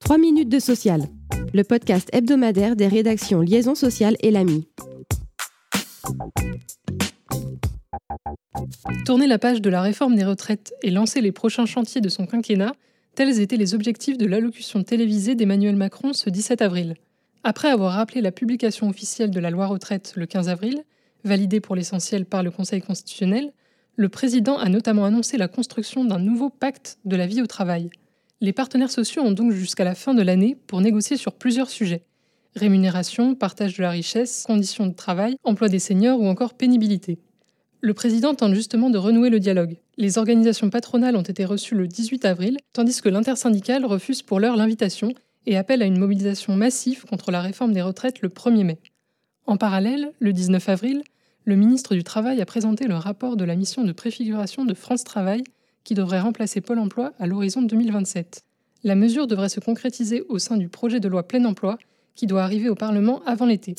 3 minutes de social, le podcast hebdomadaire des rédactions Liaison sociale et l'AMI. Tourner la page de la réforme des retraites et lancer les prochains chantiers de son quinquennat, tels étaient les objectifs de l'allocution télévisée d'Emmanuel Macron ce 17 avril. Après avoir rappelé la publication officielle de la loi retraite le 15 avril, validée pour l'essentiel par le Conseil constitutionnel, le président a notamment annoncé la construction d'un nouveau pacte de la vie au travail. Les partenaires sociaux ont donc jusqu'à la fin de l'année pour négocier sur plusieurs sujets rémunération, partage de la richesse, conditions de travail, emploi des seniors ou encore pénibilité. Le président tente justement de renouer le dialogue. Les organisations patronales ont été reçues le 18 avril, tandis que l'intersyndicale refuse pour l'heure l'invitation et appelle à une mobilisation massive contre la réforme des retraites le 1er mai. En parallèle, le 19 avril, le ministre du Travail a présenté le rapport de la mission de préfiguration de France Travail qui devrait remplacer Pôle Emploi à l'horizon 2027. La mesure devrait se concrétiser au sein du projet de loi plein emploi qui doit arriver au Parlement avant l'été.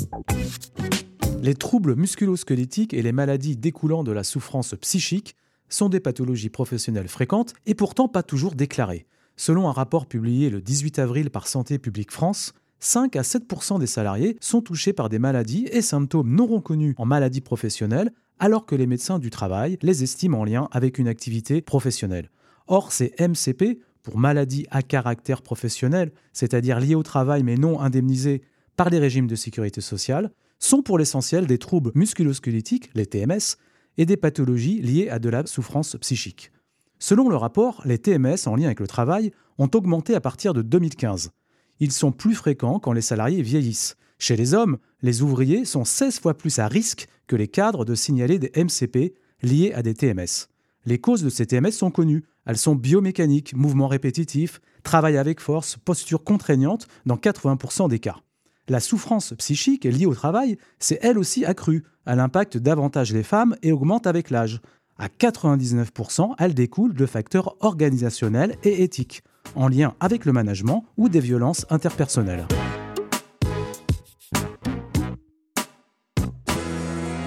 Les troubles musculo-squelettiques et les maladies découlant de la souffrance psychique sont des pathologies professionnelles fréquentes et pourtant pas toujours déclarées. Selon un rapport publié le 18 avril par Santé publique France, 5 à 7% des salariés sont touchés par des maladies et symptômes non reconnus en maladie professionnelle, alors que les médecins du travail les estiment en lien avec une activité professionnelle. Or, ces MCP, pour maladies à caractère professionnel, c'est-à-dire liées au travail mais non indemnisées par les régimes de sécurité sociale, sont pour l'essentiel des troubles musculosquelettiques, les TMS, et des pathologies liées à de la souffrance psychique. Selon le rapport, les TMS en lien avec le travail ont augmenté à partir de 2015. Ils sont plus fréquents quand les salariés vieillissent. Chez les hommes, les ouvriers sont 16 fois plus à risque que les cadres de signaler des MCP liés à des TMS. Les causes de ces TMS sont connues. Elles sont biomécaniques, mouvements répétitifs, travail avec force, posture contraignante dans 80% des cas. La souffrance psychique liée au travail s'est elle aussi accrue. Elle impacte davantage les femmes et augmente avec l'âge. À 99%, elle découle de facteurs organisationnels et éthiques, en lien avec le management ou des violences interpersonnelles.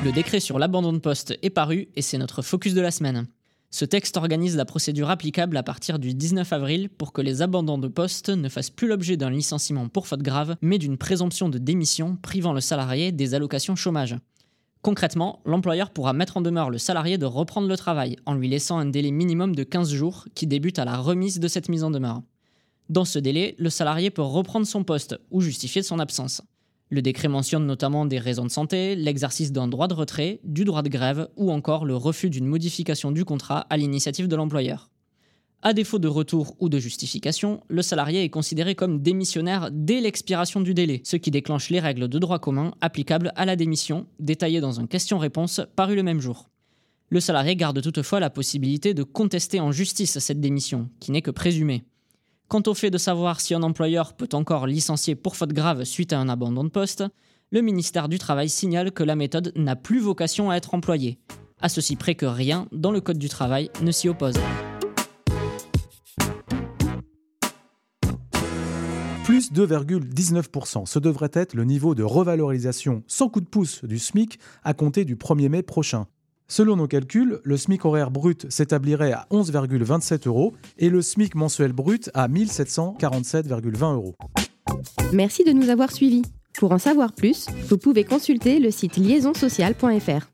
Le décret sur l'abandon de poste est paru et c'est notre focus de la semaine. Ce texte organise la procédure applicable à partir du 19 avril pour que les abandons de poste ne fassent plus l'objet d'un licenciement pour faute grave, mais d'une présomption de démission privant le salarié des allocations chômage. Concrètement, l'employeur pourra mettre en demeure le salarié de reprendre le travail en lui laissant un délai minimum de 15 jours qui débute à la remise de cette mise en demeure. Dans ce délai, le salarié peut reprendre son poste ou justifier son absence. Le décret mentionne notamment des raisons de santé, l'exercice d'un droit de retrait, du droit de grève ou encore le refus d'une modification du contrat à l'initiative de l'employeur. À défaut de retour ou de justification, le salarié est considéré comme démissionnaire dès l'expiration du délai, ce qui déclenche les règles de droit commun applicables à la démission, détaillées dans un question-réponse paru le même jour. Le salarié garde toutefois la possibilité de contester en justice cette démission, qui n'est que présumée. Quant au fait de savoir si un employeur peut encore licencier pour faute grave suite à un abandon de poste, le ministère du Travail signale que la méthode n'a plus vocation à être employée, à ceci près que rien dans le Code du travail ne s'y oppose. Plus 2,19%, ce devrait être le niveau de revalorisation sans coup de pouce du SMIC à compter du 1er mai prochain. Selon nos calculs, le SMIC horaire brut s'établirait à 11,27 euros et le SMIC mensuel brut à 1747,20 euros. Merci de nous avoir suivis. Pour en savoir plus, vous pouvez consulter le site liaisonsocial.fr.